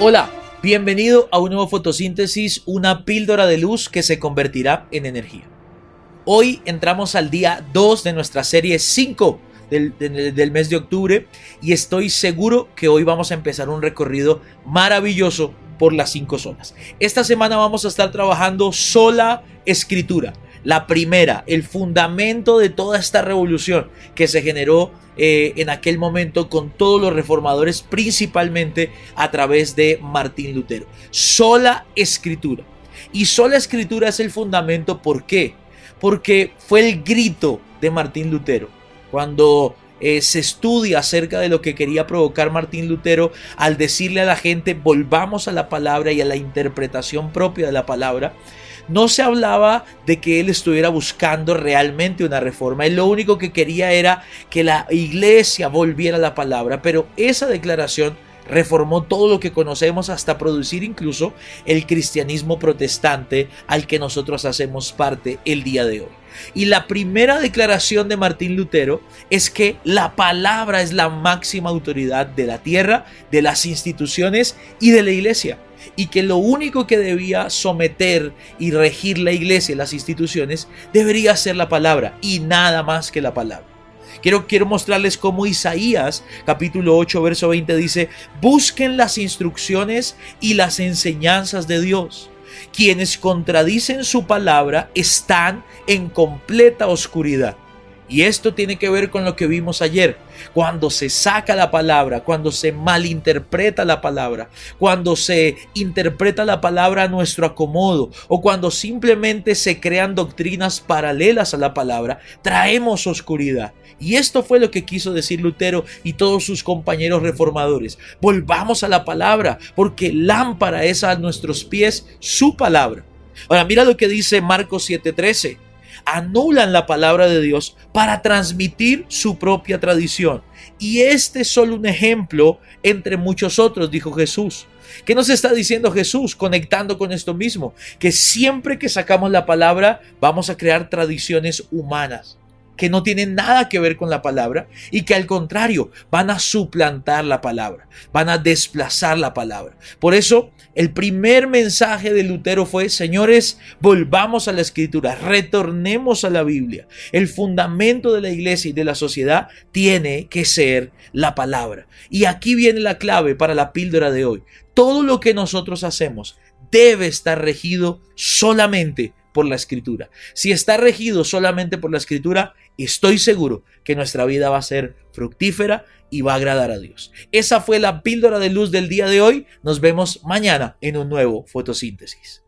Hola, bienvenido a un nuevo fotosíntesis, una píldora de luz que se convertirá en energía. Hoy entramos al día 2 de nuestra serie 5 del, mes de octubre y estoy seguro que hoy vamos a empezar un recorrido maravilloso por las cinco zonas. Esta semana vamos a estar trabajando sola escritura. La primera, el fundamento de toda esta revolución que se generó eh, en aquel momento con todos los reformadores, principalmente a través de Martín Lutero. Sola escritura. Y sola escritura es el fundamento, ¿por qué? Porque fue el grito de Martín Lutero. Cuando eh, se estudia acerca de lo que quería provocar Martín Lutero al decirle a la gente volvamos a la palabra y a la interpretación propia de la palabra, no se hablaba de que él estuviera buscando realmente una reforma. Él lo único que quería era que la iglesia volviera a la palabra. Pero esa declaración reformó todo lo que conocemos hasta producir incluso el cristianismo protestante al que nosotros hacemos parte el día de hoy. Y la primera declaración de Martín Lutero es que la palabra es la máxima autoridad de la tierra, de las instituciones y de la iglesia y que lo único que debía someter y regir la iglesia y las instituciones debería ser la palabra y nada más que la palabra. Quiero, quiero mostrarles cómo Isaías capítulo 8 verso 20 dice, busquen las instrucciones y las enseñanzas de Dios. Quienes contradicen su palabra están en completa oscuridad. Y esto tiene que ver con lo que vimos ayer. Cuando se saca la palabra, cuando se malinterpreta la palabra, cuando se interpreta la palabra a nuestro acomodo o cuando simplemente se crean doctrinas paralelas a la palabra, traemos oscuridad. Y esto fue lo que quiso decir Lutero y todos sus compañeros reformadores. Volvamos a la palabra, porque lámpara es a nuestros pies su palabra. Ahora mira lo que dice Marcos 7:13 anulan la palabra de Dios para transmitir su propia tradición. Y este es solo un ejemplo entre muchos otros, dijo Jesús. ¿Qué nos está diciendo Jesús conectando con esto mismo? Que siempre que sacamos la palabra vamos a crear tradiciones humanas que no tienen nada que ver con la palabra y que al contrario van a suplantar la palabra, van a desplazar la palabra. Por eso el primer mensaje de Lutero fue, señores, volvamos a la escritura, retornemos a la Biblia. El fundamento de la iglesia y de la sociedad tiene que ser la palabra. Y aquí viene la clave para la píldora de hoy. Todo lo que nosotros hacemos debe estar regido solamente por la escritura. Si está regido solamente por la escritura, estoy seguro que nuestra vida va a ser fructífera y va a agradar a Dios. Esa fue la píldora de luz del día de hoy. Nos vemos mañana en un nuevo fotosíntesis.